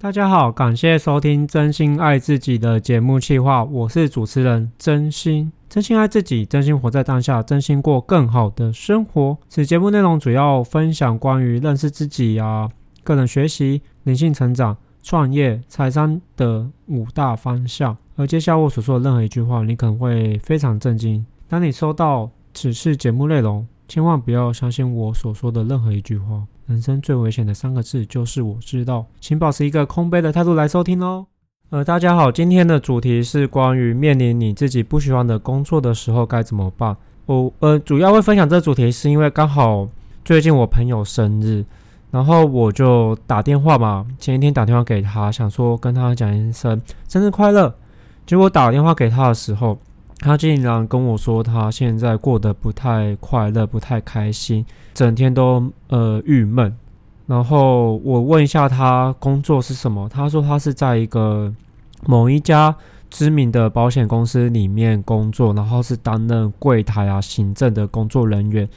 大家好，感谢收听《真心爱自己》的节目企划，我是主持人真心。真心爱自己，真心活在当下，真心过更好的生活。此节目内容主要分享关于认识自己啊、个人学习、灵性成长、创业、财商的五大方向。而接下来我所说的任何一句话，你可能会非常震惊。当你收到此次节目内容，千万不要相信我所说的任何一句话。人生最危险的三个字就是我知道，请保持一个空杯的态度来收听哦。呃，大家好，今天的主题是关于面临你自己不喜欢的工作的时候该怎么办。我呃主要会分享这主题，是因为刚好最近我朋友生日，然后我就打电话嘛，前一天打电话给他，想说跟他讲一声生日快乐。结果打电话给他的时候，他竟然跟我说，他现在过得不太快乐，不太开心，整天都呃郁闷。然后我问一下他工作是什么，他说他是在一个某一家知名的保险公司里面工作，然后是担任柜台啊、行政的工作人员。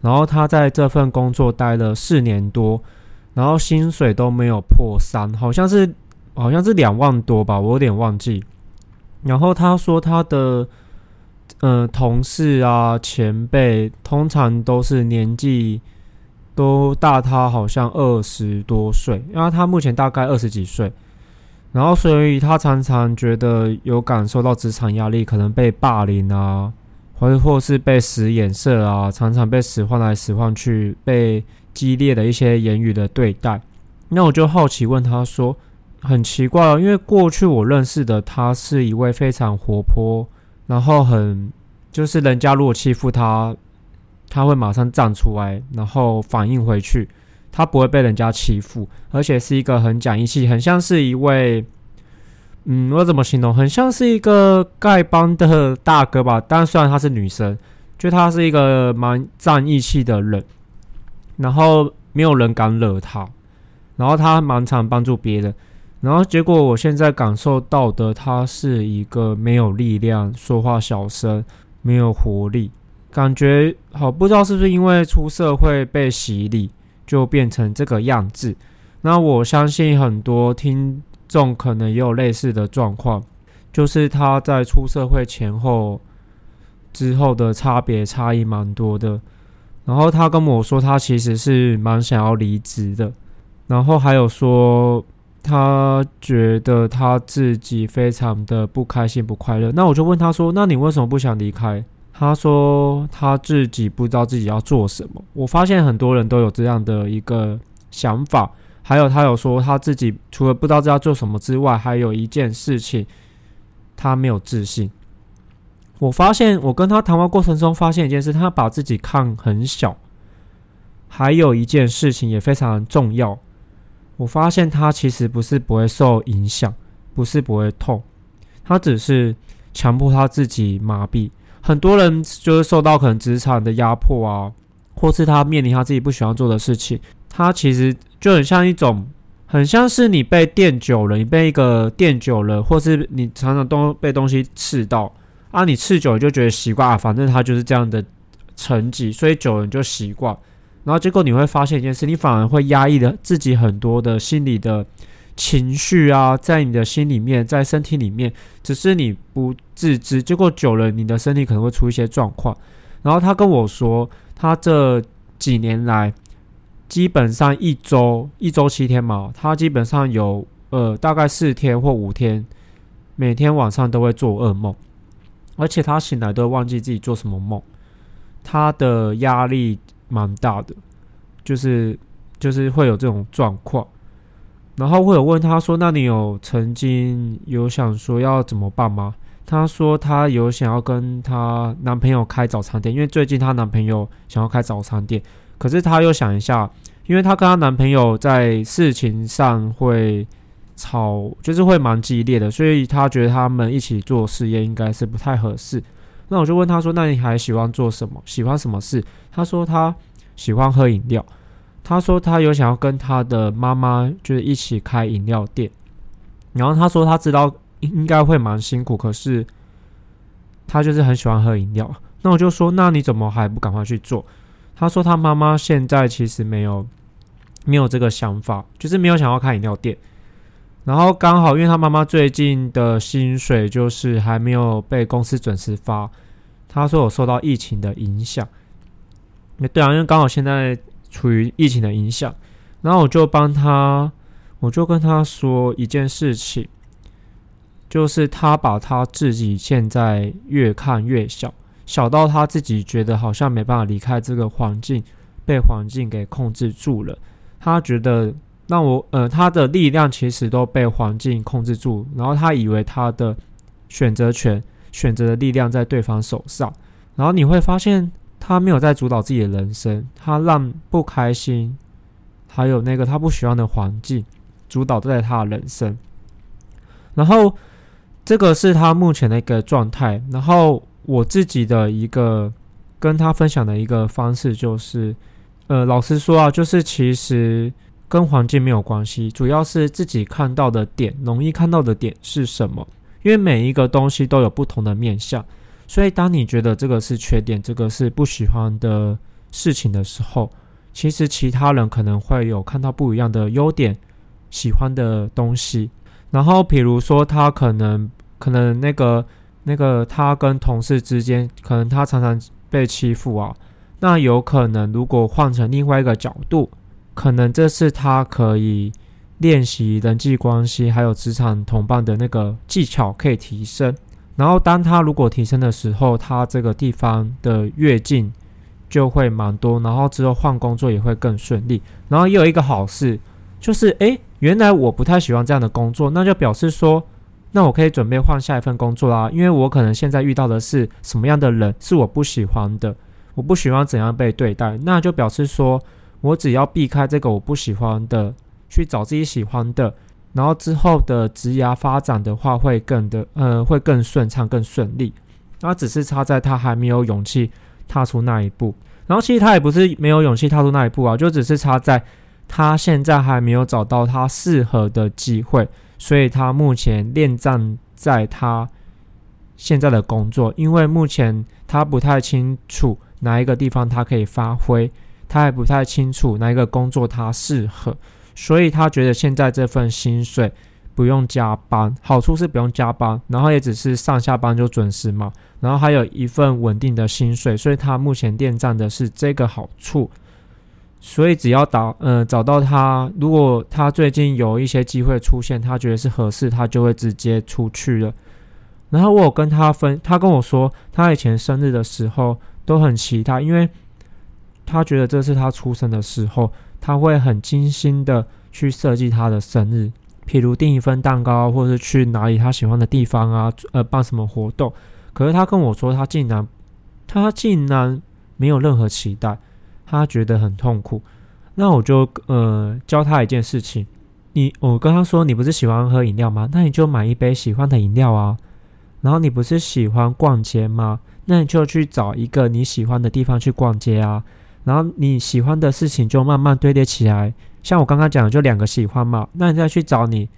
然后他在这份工作待了四年多，然后薪水都没有破三，好像是好像是两万多吧，我有点忘记。然后他说他的，呃，同事啊、前辈，通常都是年纪都大他好像二十多岁，因为他目前大概二十几岁。然后所以他常常觉得有感受到职场压力，可能被霸凌啊，或或是被使眼色啊，常常被使唤来使唤去，被激烈的一些言语的对待。那我就好奇问他说。很奇怪哦，因为过去我认识的他是一位非常活泼，然后很就是人家如果欺负他，他会马上站出来，然后反应回去，他不会被人家欺负，而且是一个很讲义气，很像是一位，嗯，我怎么形容？很像是一个丐帮的大哥吧。但虽然他是女生，就他是一个蛮讲义气的人，然后没有人敢惹他，然后他蛮常帮助别人。然后结果，我现在感受到的，他是一个没有力量、说话小声、没有活力，感觉好不知道是不是因为出社会被洗礼，就变成这个样子。那我相信很多听众可能也有类似的状况，就是他在出社会前后之后的差别差异蛮多的。然后他跟我说，他其实是蛮想要离职的，然后还有说。他觉得他自己非常的不开心、不快乐。那我就问他说：“那你为什么不想离开？”他说：“他自己不知道自己要做什么。”我发现很多人都有这样的一个想法。还有，他有说他自己除了不知道自己要做什么之外，还有一件事情，他没有自信。我发现我跟他谈话过程中发现一件事，他把自己看很小。还有一件事情也非常重要。我发现他其实不是不会受影响，不是不会痛，他只是强迫他自己麻痹。很多人就是受到可能职场的压迫啊，或是他面临他自己不喜欢做的事情，他其实就很像一种，很像是你被电久了，你被一个电久了，或是你常常都被东西刺到啊，你刺久了就觉得习惯啊，反正他就是这样的层级，所以久了你就习惯。然后结果你会发现一件事，你反而会压抑了自己很多的心理的情绪啊，在你的心里面，在身体里面，只是你不自知。结果久了，你的身体可能会出一些状况。然后他跟我说，他这几年来，基本上一周一周七天嘛，他基本上有呃大概四天或五天，每天晚上都会做噩梦，而且他醒来都会忘记自己做什么梦，他的压力。蛮大的，就是就是会有这种状况，然后会有问他说：“那你有曾经有想说要怎么办吗？”他说他有想要跟他男朋友开早餐店，因为最近她男朋友想要开早餐店，可是他又想一下，因为她跟她男朋友在事情上会吵，就是会蛮激烈的，所以他觉得他们一起做事业应该是不太合适。那我就问他说：“那你还喜欢做什么？喜欢什么事？”他说他喜欢喝饮料。他说他有想要跟他的妈妈就是一起开饮料店。然后他说他知道应该会蛮辛苦，可是他就是很喜欢喝饮料。那我就说：“那你怎么还不赶快去做？”他说他妈妈现在其实没有没有这个想法，就是没有想要开饮料店。然后刚好因为他妈妈最近的薪水就是还没有被公司准时发，他说有受到疫情的影响。对啊，因为刚好现在处于疫情的影响，然后我就帮他，我就跟他说一件事情，就是他把他自己现在越看越小，小到他自己觉得好像没办法离开这个环境，被环境给控制住了。他觉得让我呃，他的力量其实都被环境控制住，然后他以为他的选择权、选择的力量在对方手上，然后你会发现。他没有在主导自己的人生，他让不开心，还有那个他不喜欢的环境主导在他的人生。然后这个是他目前的一个状态。然后我自己的一个跟他分享的一个方式就是，呃，老实说啊，就是其实跟环境没有关系，主要是自己看到的点，容易看到的点是什么？因为每一个东西都有不同的面向。所以，当你觉得这个是缺点，这个是不喜欢的事情的时候，其实其他人可能会有看到不一样的优点、喜欢的东西。然后，比如说他可能可能那个那个他跟同事之间，可能他常常被欺负啊。那有可能如果换成另外一个角度，可能这是他可以练习人际关系，还有职场同伴的那个技巧可以提升。然后，当他如果提升的时候，他这个地方的跃进就会蛮多，然后之后换工作也会更顺利。然后也有一个好事，就是诶，原来我不太喜欢这样的工作，那就表示说，那我可以准备换下一份工作啦。因为我可能现在遇到的是什么样的人是我不喜欢的，我不喜欢怎样被对待，那就表示说我只要避开这个我不喜欢的，去找自己喜欢的。然后之后的职涯发展的话，会更的呃，会更顺畅、更顺利。那只是差在他还没有勇气踏出那一步。然后其实他也不是没有勇气踏出那一步啊，就只是差在他现在还没有找到他适合的机会，所以他目前恋战在他现在的工作，因为目前他不太清楚哪一个地方他可以发挥，他还不太清楚哪一个工作他适合。所以他觉得现在这份薪水不用加班，好处是不用加班，然后也只是上下班就准时嘛，然后还有一份稳定的薪水，所以他目前恋战的是这个好处。所以只要找呃找到他，如果他最近有一些机会出现，他觉得是合适，他就会直接出去了。然后我有跟他分，他跟我说，他以前生日的时候都很期待，因为他觉得这是他出生的时候。他会很精心的去设计他的生日，譬如订一份蛋糕，或者是去哪里他喜欢的地方啊，呃，办什么活动。可是他跟我说，他竟然，他竟然没有任何期待，他觉得很痛苦。那我就呃教他一件事情，你我跟他说，你不是喜欢喝饮料吗？那你就买一杯喜欢的饮料啊。然后你不是喜欢逛街吗？那你就去找一个你喜欢的地方去逛街啊。然后你喜欢的事情就慢慢堆叠起来，像我刚刚讲的，就两个喜欢嘛。那你再去找你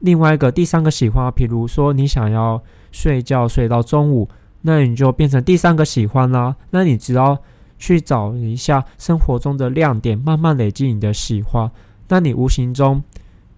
另外一个第三个喜欢，比如说你想要睡觉睡到中午，那你就变成第三个喜欢啦。那你只要去找一下生活中的亮点，慢慢累积你的喜欢，那你无形中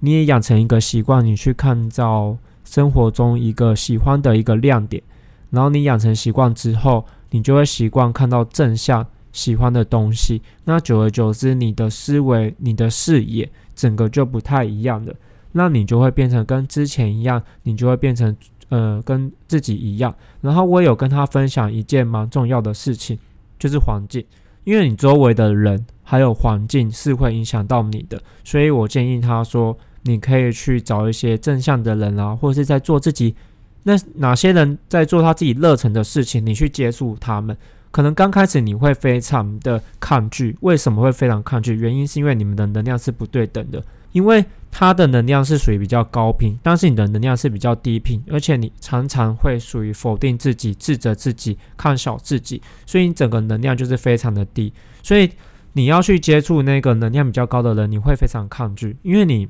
你也养成一个习惯，你去看到生活中一个喜欢的一个亮点，然后你养成习惯之后，你就会习惯看到正向。喜欢的东西，那久而久之，你的思维、你的视野，整个就不太一样了。那你就会变成跟之前一样，你就会变成呃跟自己一样。然后我有跟他分享一件蛮重要的事情，就是环境，因为你周围的人还有环境是会影响到你的，所以我建议他说，你可以去找一些正向的人啊，或者是在做自己，那哪些人在做他自己热忱的事情，你去接触他们。可能刚开始你会非常的抗拒，为什么会非常抗拒？原因是因为你们的能量是不对等的，因为他的能量是属于比较高频，但是你的能量是比较低频，而且你常常会属于否定自己、自责自己、看小自己，所以你整个能量就是非常的低。所以你要去接触那个能量比较高的人，你会非常抗拒，因为你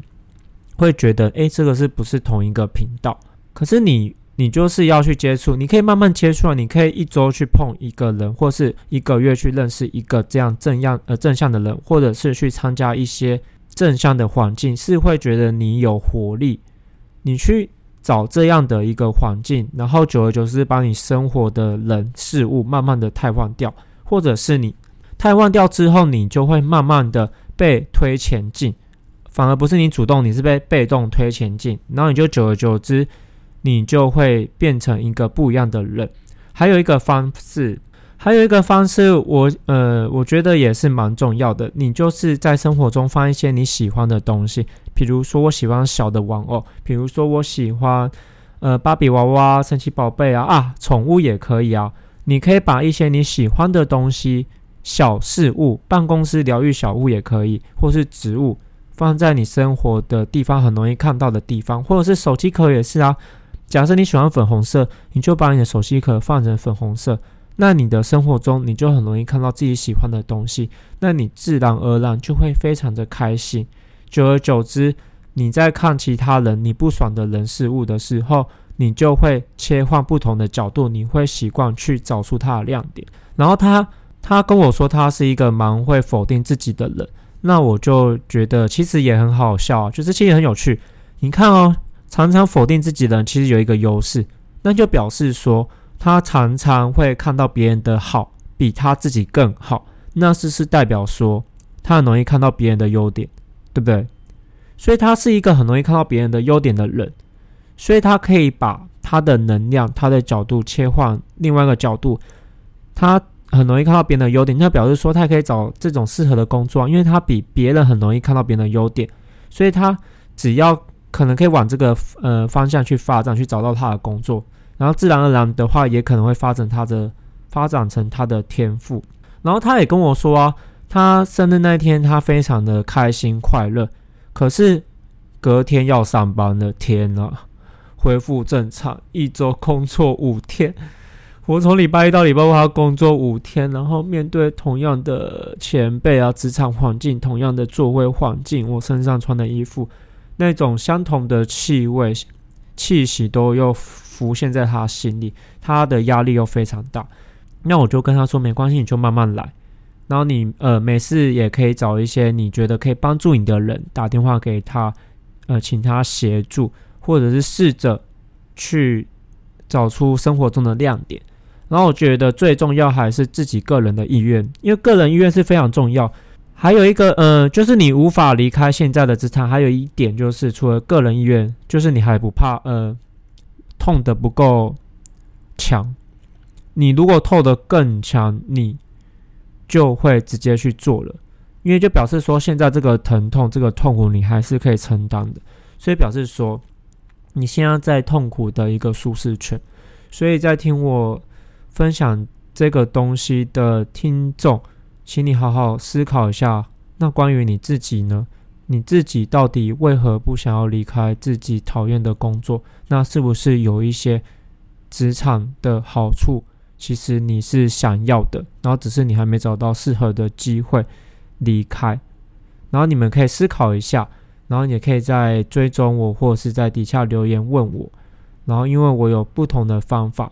会觉得，诶，这个是不是同一个频道？可是你。你就是要去接触，你可以慢慢接触，你可以一周去碰一个人，或是一个月去认识一个这样正样呃正向的人，或者是去参加一些正向的环境，是会觉得你有活力，你去找这样的一个环境，然后久而久之，把你生活的人事物慢慢的汰换掉，或者是你汰换掉之后，你就会慢慢的被推前进，反而不是你主动，你是被被动推前进，然后你就久而久之，你就会变成一个不一样的人。还有一个方式。还有一个方式，我呃，我觉得也是蛮重要的。你就是在生活中放一些你喜欢的东西，比如说我喜欢小的玩偶，比如说我喜欢呃芭比娃娃、神奇宝贝啊啊，宠物也可以啊。你可以把一些你喜欢的东西、小事物、办公室疗愈小物也可以，或是植物放在你生活的地方很容易看到的地方，或者是手机壳也是啊。假设你喜欢粉红色，你就把你的手机壳放成粉红色。那你的生活中，你就很容易看到自己喜欢的东西，那你自然而然就会非常的开心。久而久之，你在看其他人你不爽的人事物的时候，你就会切换不同的角度，你会习惯去找出他的亮点。然后他他跟我说他是一个蛮会否定自己的人，那我就觉得其实也很好笑，就是其实很有趣。你看哦，常常否定自己的人其实有一个优势，那就表示说。他常常会看到别人的好比他自己更好，那是是代表说他很容易看到别人的优点，对不对？所以他是一个很容易看到别人的优点的人，所以他可以把他的能量、他的角度切换另外一个角度，他很容易看到别人的优点，那表示说他可以找这种适合的工作，因为他比别人很容易看到别人的优点，所以他只要可能可以往这个呃方向去发展，去找到他的工作。然后自然而然的话，也可能会发展他的发展成他的天赋。然后他也跟我说啊，他生日那天他非常的开心快乐，可是隔天要上班了，天呐，恢复正常，一周工作五天。我从礼拜一到礼拜五，他工作五天，然后面对同样的前辈啊，职场环境，同样的座位环境，我身上穿的衣服，那种相同的气味、气息都又。浮现在他心里，他的压力又非常大。那我就跟他说：“没关系，你就慢慢来。然后你呃，没事也可以找一些你觉得可以帮助你的人打电话给他，呃，请他协助，或者是试着去找出生活中的亮点。然后我觉得最重要还是自己个人的意愿，因为个人意愿是非常重要。还有一个呃，就是你无法离开现在的职场。还有一点就是，除了个人意愿，就是你还不怕呃。”痛得不够强，你如果痛得更强，你就会直接去做了，因为就表示说现在这个疼痛、这个痛苦你还是可以承担的，所以表示说你现在在痛苦的一个舒适圈，所以在听我分享这个东西的听众，请你好好思考一下，那关于你自己呢？你自己到底为何不想要离开自己讨厌的工作？那是不是有一些职场的好处，其实你是想要的，然后只是你还没找到适合的机会离开？然后你们可以思考一下，然后也可以在追踪我，或者是在底下留言问我。然后因为我有不同的方法，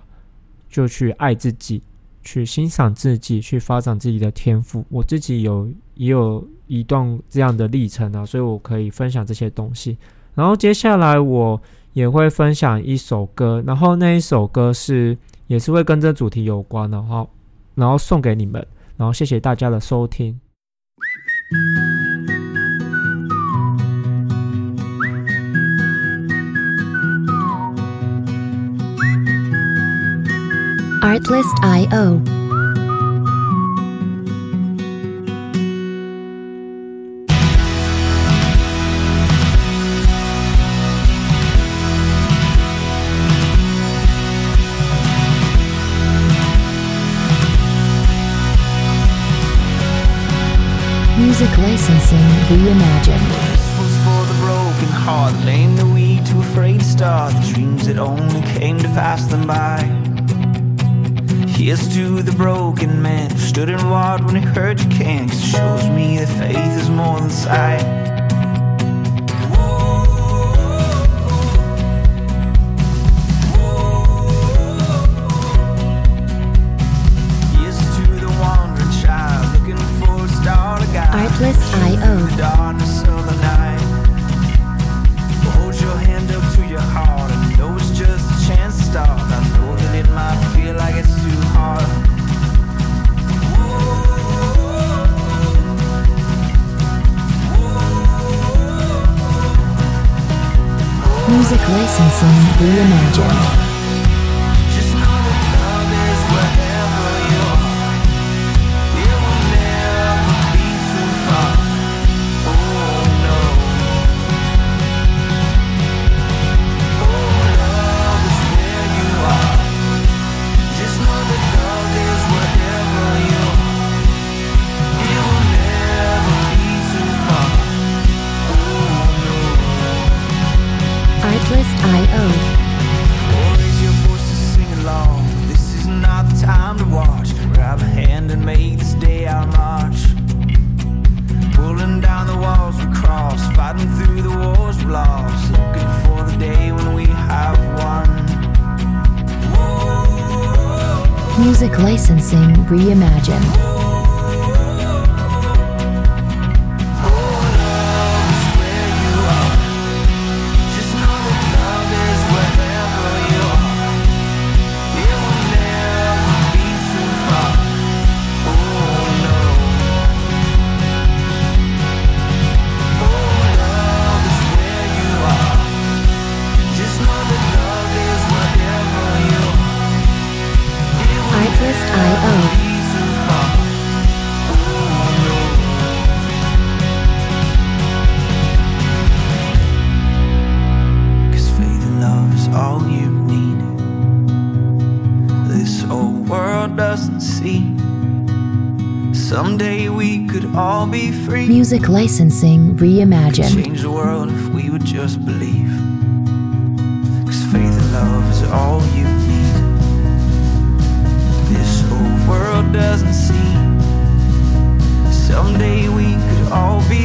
就去爱自己，去欣赏自己，去发展自己的天赋。我自己有也有。一段这样的历程啊，所以我可以分享这些东西。然后接下来我也会分享一首歌，然后那一首歌是也是会跟这主题有关的，哈然后送给你们，然后谢谢大家的收听。Artlist.io Music licensing reimagined. This was for the broken heart, lame, the weak, too afraid to start. The dreams that only came to pass them by. Here's to the broken man stood and watched when he heard you can't. Cause it shows me that faith is more than sight. remains. make this day our march. Pulling down the walls we cross, fighting through the wars we lost, looking for the day when we have won. Music licensing reimagined. Music Licensing Reimagined. Change the world if we would just believe. Cause faith and love is all you need. This whole world doesn't. Someday we could all be